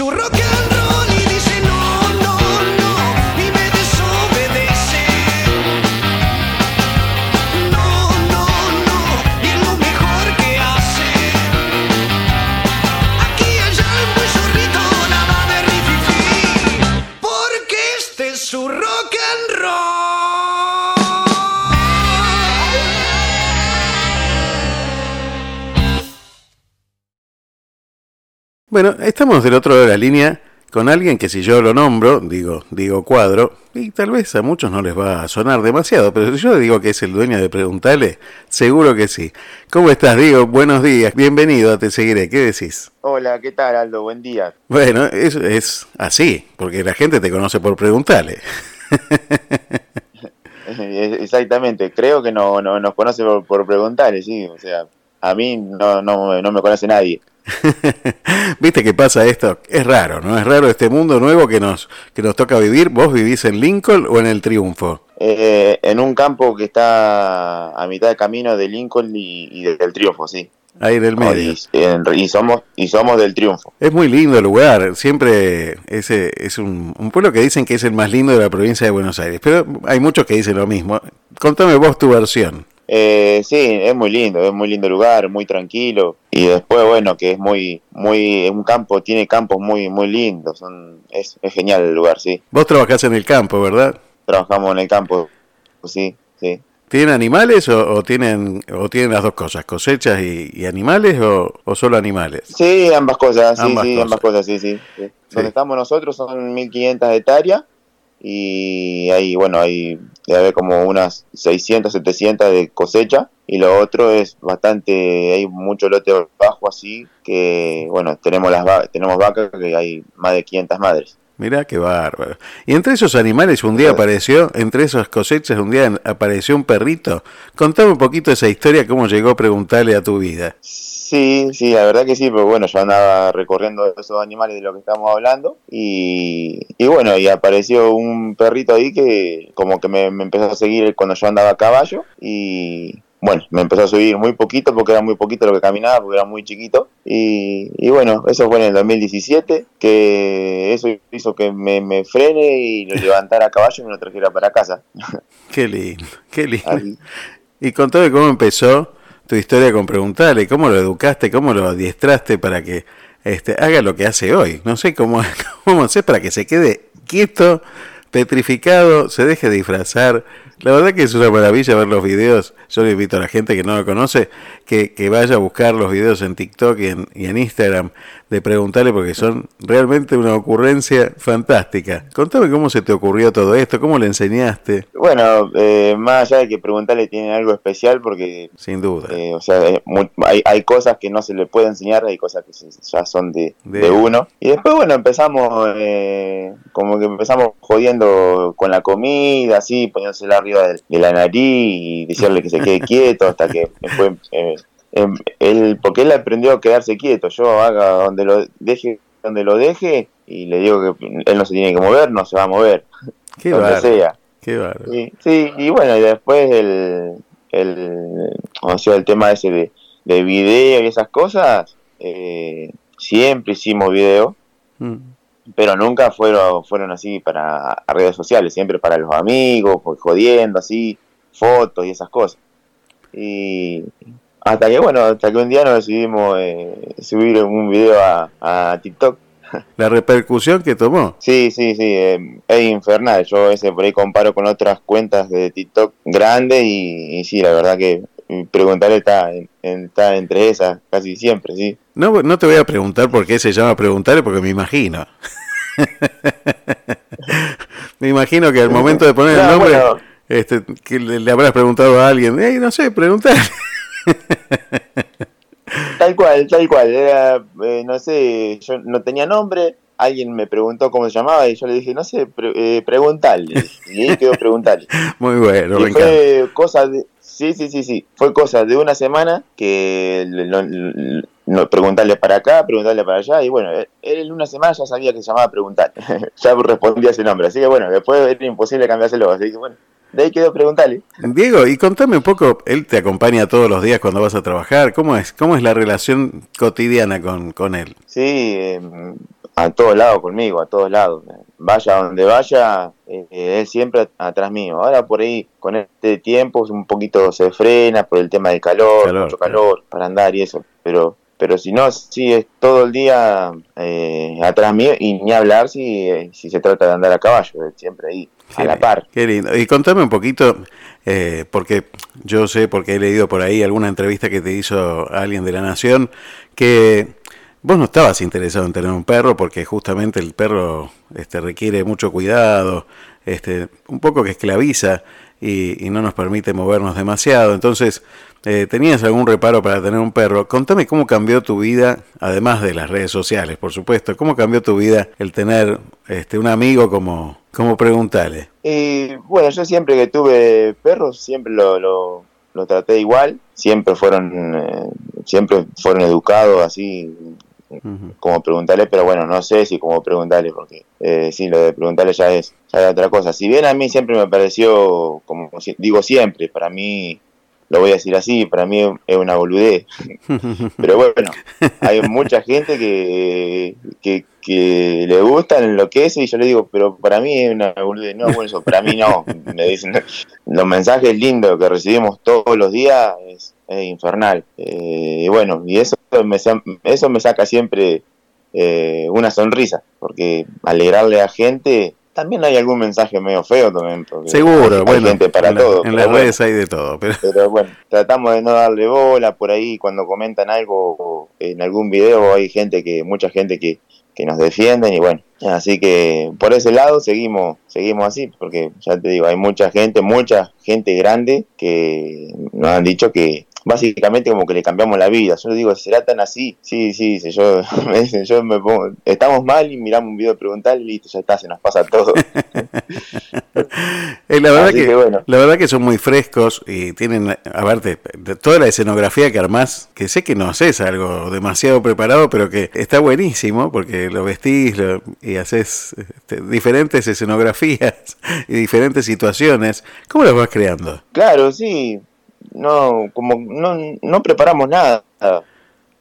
si Bueno, estamos del otro lado de la línea con alguien que si yo lo nombro, digo, digo cuadro, y tal vez a muchos no les va a sonar demasiado, pero si yo digo que es el dueño de Preguntale, seguro que sí. ¿Cómo estás, Diego? Buenos días, bienvenido a Te Seguiré, ¿qué decís? Hola, ¿qué tal Aldo? Buen día. Bueno, es, es así, porque la gente te conoce por Preguntale. Exactamente, creo que no, no nos conoce por, por preguntarle, sí, o sea, a mí no, no, no me conoce nadie. ¿Viste que pasa esto? Es raro, ¿no? Es raro este mundo nuevo que nos, que nos toca vivir. ¿Vos vivís en Lincoln o en el Triunfo? Eh, en un campo que está a mitad de camino de Lincoln y, y del Triunfo, sí. Ahí en el medio. Y, somos y somos del Triunfo. Es muy lindo el lugar, siempre ese es un, un pueblo que dicen que es el más lindo de la provincia de Buenos Aires, pero hay muchos que dicen lo mismo. Contame vos tu versión. Eh, sí, es muy lindo, es muy lindo lugar, muy tranquilo. Y después, bueno, que es muy, muy, es un campo, tiene campos muy, muy lindos. Son, es, es genial el lugar, sí. Vos trabajás en el campo, ¿verdad? Trabajamos en el campo, sí, sí. ¿Tienen animales o, o tienen o tienen las dos cosas, cosechas y, y animales o, o solo animales? Sí, ambas cosas, sí, Ambas sí, cosas. ambas cosas, sí, sí. sí. Sí. Donde estamos nosotros son 1500 hectáreas y ahí, bueno, hay debe haber como unas 600, 700 de cosecha y lo otro es bastante, hay mucho lote bajo así que, bueno, tenemos las va- tenemos vacas que hay más de 500 madres. Mirá qué bárbaro. Y entre esos animales un día apareció, entre esas cosechas un día apareció un perrito. Contame un poquito esa historia, cómo llegó a preguntarle a tu vida. Sí, sí, la verdad que sí, pero bueno, yo andaba recorriendo esos animales de lo que estamos hablando y, y bueno, y apareció un perrito ahí que como que me, me empezó a seguir cuando yo andaba a caballo y bueno, me empezó a subir muy poquito porque era muy poquito lo que caminaba porque era muy chiquito y, y bueno, eso fue en el 2017 que eso hizo que me, me frene y lo levantara a caballo y me lo trajera para casa. Qué lindo, qué lindo. Así. Y contame cómo empezó tu historia con preguntarle, cómo lo educaste, cómo lo adiestraste para que este, haga lo que hace hoy. No sé cómo, cómo hacer para que se quede quieto, petrificado, se deje disfrazar. La verdad que es una maravilla ver los videos. Yo le invito a la gente que no lo conoce que, que vaya a buscar los videos en TikTok y en, y en Instagram de preguntarle porque son realmente una ocurrencia fantástica. Contame cómo se te ocurrió todo esto, cómo le enseñaste. Bueno, eh, más allá de que preguntarle tiene algo especial porque... Sin duda. Eh, o sea, hay, hay cosas que no se le puede enseñar, hay cosas que se- ya son de, De- de uno. Y después, bueno, empezamos, eh, como que empezamos jodiendo con la comida, así, poniéndosela arriba de, de la nariz y decirle que se quede quieto hasta que después... eh, em, él, porque él aprendió a quedarse quieto, yo haga donde lo deje, donde lo deje y le digo que él no se tiene que mover, no se va a mover, Qué donde sea. Qué bárbaro. Sí, sí, y bueno, y después el, el, o sea, el tema ese de, de video y esas cosas, eh, siempre hicimos video, Mm. Pero nunca fueron, fueron así para a redes sociales, siempre para los amigos, pues, jodiendo así, fotos y esas cosas. Y hasta que, bueno, hasta que un día nos decidimos eh, subir un video a, a TikTok. La repercusión que tomó. Sí, sí, sí, eh, es infernal. Yo ese por ahí comparo con otras cuentas de TikTok grandes y, y sí, la verdad que preguntarle está, en- está entre esas casi siempre, sí. No, no te voy a preguntar por qué se llama preguntarle, porque me imagino. me imagino que al momento de poner el No, nombre, bueno. este, que le, le habrás preguntado a alguien, "Ey, no sé, preguntar. Tal cual, tal cual. Era, eh, no sé, yo no tenía nombre. Alguien me preguntó cómo se llamaba y yo le dije, no sé, pre- eh, preguntale. Y ahí quedó preguntarle. Muy bueno, me Y encanta. fue cosa de. Sí, sí, sí, sí. Fue cosa de una semana que lo- no, preguntarle para acá, preguntarle para allá. Y bueno, él en una semana ya sabía que se llamaba preguntar. ya respondía ese nombre. Así que bueno, después era imposible cambiárselo. Así que bueno, de ahí quedó preguntarle. Diego, y contame un poco, él te acompaña todos los días cuando vas a trabajar, ¿cómo es? ¿Cómo es la relación cotidiana con, con él? Sí, eh, a todos lados conmigo, a todos lados. Vaya donde vaya, eh, él siempre atrás mío. Ahora por ahí, con este tiempo, un poquito se frena por el tema del calor, Calor, mucho calor para andar y eso. Pero pero si no, sí es todo el día eh, atrás mío y ni hablar si, eh, si se trata de andar a caballo, eh, siempre ahí, a la par. Qué lindo. Y contame un poquito, eh, porque yo sé, porque he leído por ahí alguna entrevista que te hizo alguien de la Nación, que vos no estabas interesado en tener un perro porque justamente el perro este, requiere mucho cuidado, este, un poco que esclaviza y, y no nos permite movernos demasiado. Entonces, eh, ¿tenías algún reparo para tener un perro? Contame cómo cambió tu vida, además de las redes sociales, por supuesto, cómo cambió tu vida el tener este, un amigo como, como preguntarle. Y bueno, yo siempre que tuve perros, siempre lo, lo, lo traté igual, siempre fueron, eh, siempre fueron educados así, Como preguntarle, pero bueno, no sé si como preguntarle, porque eh, sí, lo de preguntarle ya es, ya es otra cosa. Si bien a mí siempre me pareció, como digo siempre, para mí, lo voy a decir así, para mí es una boludez. Pero bueno, hay mucha gente que, que, que le gusta, enloquece, y yo le digo, pero para mí es una boludez. No, bueno, eso para mí no. Me dicen, los mensajes lindos que recibimos todos los días es, es infernal. Eh, y bueno, y eso me, eso me saca siempre eh, una sonrisa, porque alegrarle a gente, también hay algún mensaje medio feo también. Seguro, hay bueno, gente para en, la- todo. en las bueno. redes hay de todo, pero Pero bueno, tratamos de no darle bola por ahí cuando comentan algo en algún video. Hay gente que, mucha gente que, que nos defienden y bueno, así que por ese lado seguimos, seguimos así, porque ya te digo, hay mucha gente, mucha gente grande que nos han dicho que básicamente como que le cambiamos la vida. Yo le digo, ¿será tan así? Sí, sí, dice, yo, me dicen, yo me pongo, estamos mal y miramos un video preguntar y listo, ya está, se nos pasa todo. Eh, la verdad que, que bueno. la verdad que son muy frescos y tienen, a de toda la escenografía que armás, que sé que no haces algo demasiado preparado, pero que está buenísimo porque lo vestís lo- y haces este, diferentes escenografías y diferentes situaciones. ¿Cómo las vas creando? Claro, sí. No, como no, no preparamos nada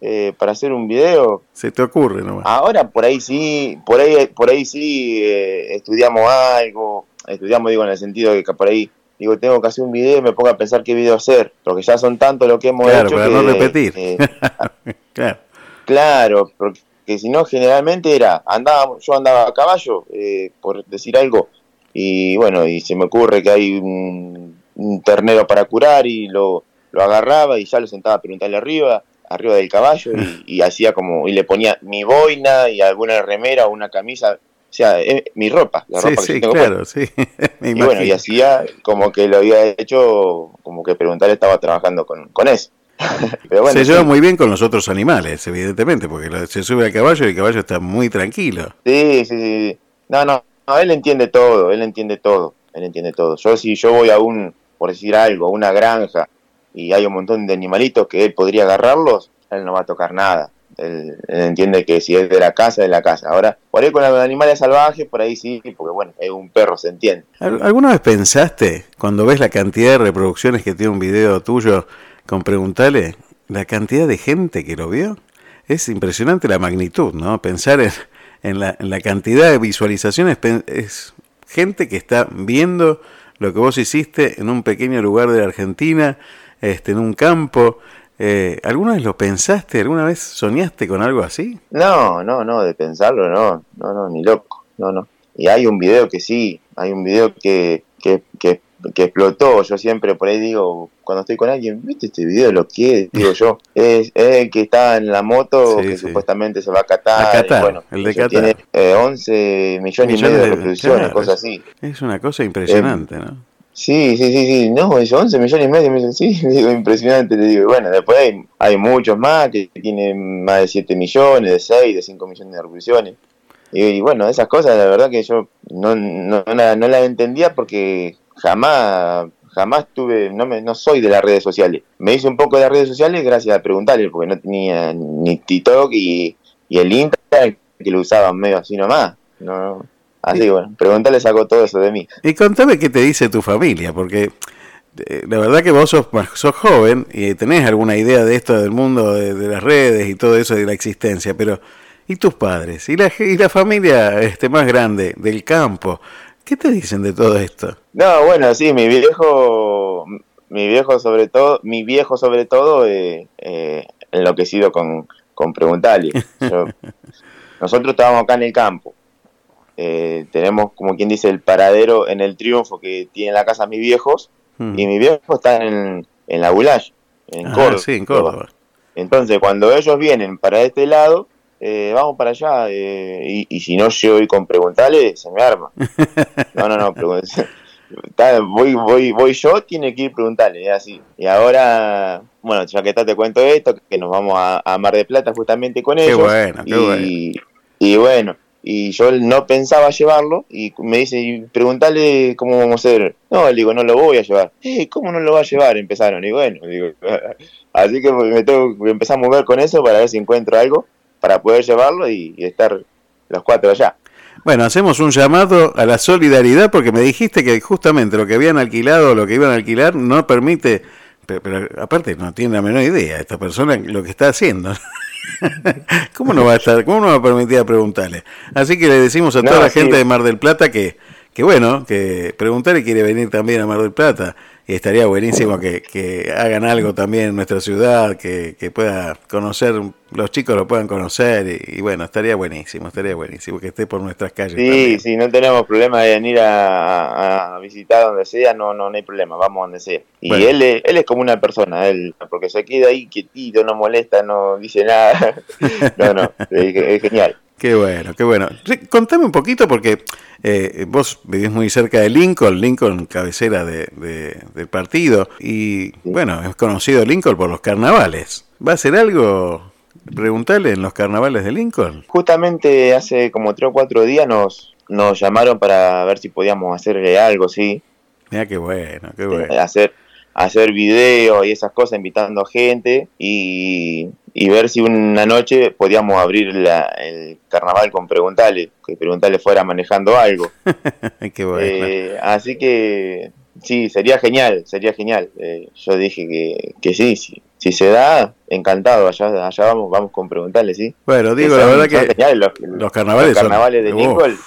eh, para hacer un video. Se te ocurre nomás. Ahora por ahí sí, por ahí, por ahí sí eh, estudiamos algo. Estudiamos, digo, en el sentido de que por ahí digo, tengo que hacer un video y me pongo a pensar qué video hacer, porque ya son tantos lo que hemos Claro, hecho para que, no repetir. eh, claro. Claro, porque si no generalmente era, andaba, yo andaba a caballo, eh, por decir algo, y bueno, y se me ocurre que hay un, un ternero para curar y lo, lo agarraba y ya lo sentaba a preguntarle arriba, arriba del caballo y, y hacía como, y le ponía mi boina y alguna remera o una camisa, o sea, eh, mi ropa, la Sí, ropa que yo sí, tengo claro, sí. Me y bueno, y hacía como que lo había hecho, como que preguntarle estaba trabajando con, con eso. Pero bueno, se sí, lleva muy bien con los otros animales, evidentemente, porque se sube al caballo y el caballo está muy tranquilo. sí, sí, sí. No, no, no, él entiende todo, él entiende todo, él entiende todo. Yo si yo voy a un, por decir algo, una granja y hay un montón de animalitos que él podría agarrarlos, él no va a tocar nada. Él, entiende que si es de la casa, es de la casa. Ahora, por ahí con los animales salvajes, por ahí sí, porque bueno, es un perro, se entiende. ¿Al- ¿Alguna vez pensaste, cuando ves la cantidad de reproducciones que tiene un video tuyo con Preguntale, la cantidad de gente que lo vio? Es impresionante la magnitud, ¿no? Pensar en, en la, en la cantidad de visualizaciones, es gente que está viendo lo que vos hiciste en un pequeño lugar de la Argentina, este, en un campo. Eh, ¿Alguna vez lo pensaste? ¿Alguna vez soñaste con algo así? No, no, no, de pensarlo, no, no, no, ni loco, no, no. Y hay un video que sí, hay un video que, que, que, que explotó. Yo siempre por ahí digo, cuando estoy con alguien, ¿viste este video? Lo que digo yo, es, es el que está en la moto Sí, que sí. supuestamente se va a Qatar. A Qatar, bueno, el de Qatar. Tiene eh, 11 millones, y medio de de- reproducciones, claro, cosas así. Es una cosa impresionante, ¿no? Sí, sí, sí, sí, no, es 11 millones y medio, me dicen, sí, digo, impresionante, le digo, bueno, después hay, hay muchos más que tienen más de 7 millones, de 6, de 5 millones de reproducciones, y, y bueno, esas cosas la verdad que yo no, no, no las entendía porque jamás, jamás tuve, no, me, no soy de las redes sociales, me hice un poco de las redes sociales gracias a preguntarle, porque no tenía ni TikTok y, y el Instagram que lo usaban medio así nomás, no, así bueno, preguntarle sacó todo eso de mí. Y contame qué te dice tu familia, porque eh, la verdad que vos sos, sos joven y tenés alguna idea de esto del mundo de, de las redes y todo eso de la existencia, pero ¿y tus padres? ¿Y la, y la familia este, más grande del campo? ¿Qué te dicen de todo esto? No, bueno, sí, mi viejo, mi viejo sobre todo, mi viejo sobre todo, eh, eh, enloquecido con, con preguntarle. Yo- nosotros estábamos acá en el campo. Eh, tenemos, como quien dice, el paradero en el triunfo que tiene la casa mis viejos, Mm. y mi viejo está en, en la Goulash, en Ah, Córdoba. sí, en Córdoba. Entonces, cuando ellos vienen para este lado, eh, vamos para allá, eh, y, y si no yo voy con preguntarle, se me arma. No, no, no, está- voy, voy, voy yo, tiene que ir preguntarle, es así. Y ahora, bueno, ya que está, te cuento esto, que nos vamos a, a Mar de Plata justamente con Qué ellos. bueno, qué y, bueno. y bueno, y yo no pensaba llevarlo, y me dice, y preguntarle cómo vamos a hacer. No, le digo, no lo voy a llevar. ¿cómo no lo va a llevar? Empezaron, y bueno, digo, así que me tengo, empezamos a mover con eso para ver si encuentro algo para poder llevarlo y, y estar los cuatro allá. Bueno, hacemos un llamado a la solidaridad porque me dijiste que justamente lo que habían alquilado, lo que iban a alquilar, no permite, pero, pero aparte no tiene la menor idea esta persona lo que está haciendo. ¿Cómo no va a estar, cómo no va a permitir preguntarle? Así que le decimos a No, toda la sí. gente de Mar del Plata que, que bueno, que preguntarle quiere venir también a Mar del Plata estaría buenísimo que, que hagan algo también en nuestra ciudad, que, que pueda conocer, los chicos lo puedan conocer y, y bueno, estaría buenísimo, estaría buenísimo que esté por nuestras calles. Sí, también. sí, no tenemos problema de venir a, visitar donde sea, no, no, no hay problema, vamos donde sea. Y Bueno. él, es- él es como una persona, él, porque se queda ahí quietito, no molesta, no dice nada. no, no, es, es genial. Qué bueno, qué bueno. Contame un poquito porque eh, vos vivís muy cerca de Lincoln, Lincoln cabecera de, de- del partido y bueno, es conocido Lincoln por los carnavales. ¿Va a hacer algo? Preguntale en los carnavales de Lincoln. Justamente hace como tres o cuatro días nos, nos llamaron para ver si podíamos hacerle algo, sí, Mira qué bueno, qué bueno. Eh, hacer hacer videos y esas cosas invitando gente y, y ver si una noche podíamos abrir la- el carnaval con preguntarle que preguntarle fuera manejando algo qué bueno. Eh, así que sí sería genial sería genial Eh, yo dije que, que sí, sí si se da encantado allá allá vamos vamos con preguntarle sí bueno, digo, la verdad que geniales los, los carnavales, carnavales de Lincoln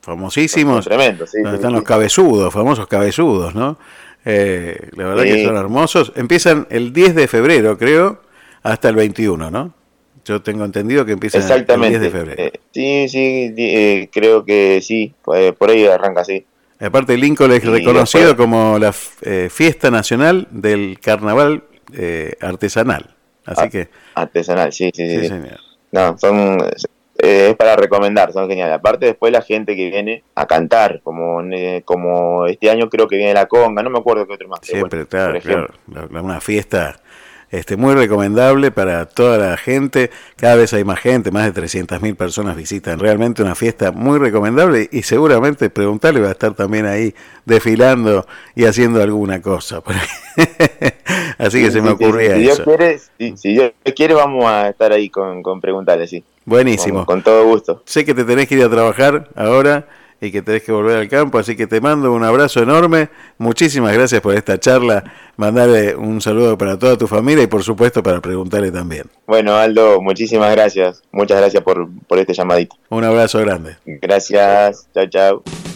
famosísimos. tremendos sí, donde sí, están sí. los cabezudos, famosos cabezudos, ¿no? Eh, la verdad que son hermosos. Empiezan el 10 de febrero, creo, hasta el 21, ¿no? Yo tengo entendido que empiezan el 10 Exactamente. de febrero. Eh, sí, sí, eh, creo que sí, eh, por ahí arranca así. Aparte, Lincoln es reconocido después- como la eh, fiesta nacional del carnaval eh, artesanal. Así que, Artesanal, sí, sí, sí. sí, sí. señor. No, son eh, es para recomendar, son geniales. Aparte después la gente que viene a cantar, como eh, como este año creo que viene la conga, no me acuerdo qué otro más. Siempre, bueno, claro, claro. La- la- Una fiesta este, muy recomendable para toda la gente. Cada vez hay más gente, más de 300.000 personas visitan. Realmente una fiesta muy recomendable y seguramente preguntarle va a estar también ahí desfilando y haciendo alguna cosa. Así que se me sí, sí, ocurría si Dios eso. quiere, si, si Dios quiere vamos a estar ahí con, con preguntarle, sí. Buenísimo. Con, con todo gusto. Sé que te tenés que ir a trabajar ahora y que tenés que volver al campo, así que te mando un abrazo enorme. Muchísimas gracias por esta charla. Mandarle un saludo para toda tu familia y por supuesto para preguntarle también. Bueno, Aldo, muchísimas gracias. Muchas gracias por, por este llamadito. Un abrazo grande. Gracias. Chao, chao.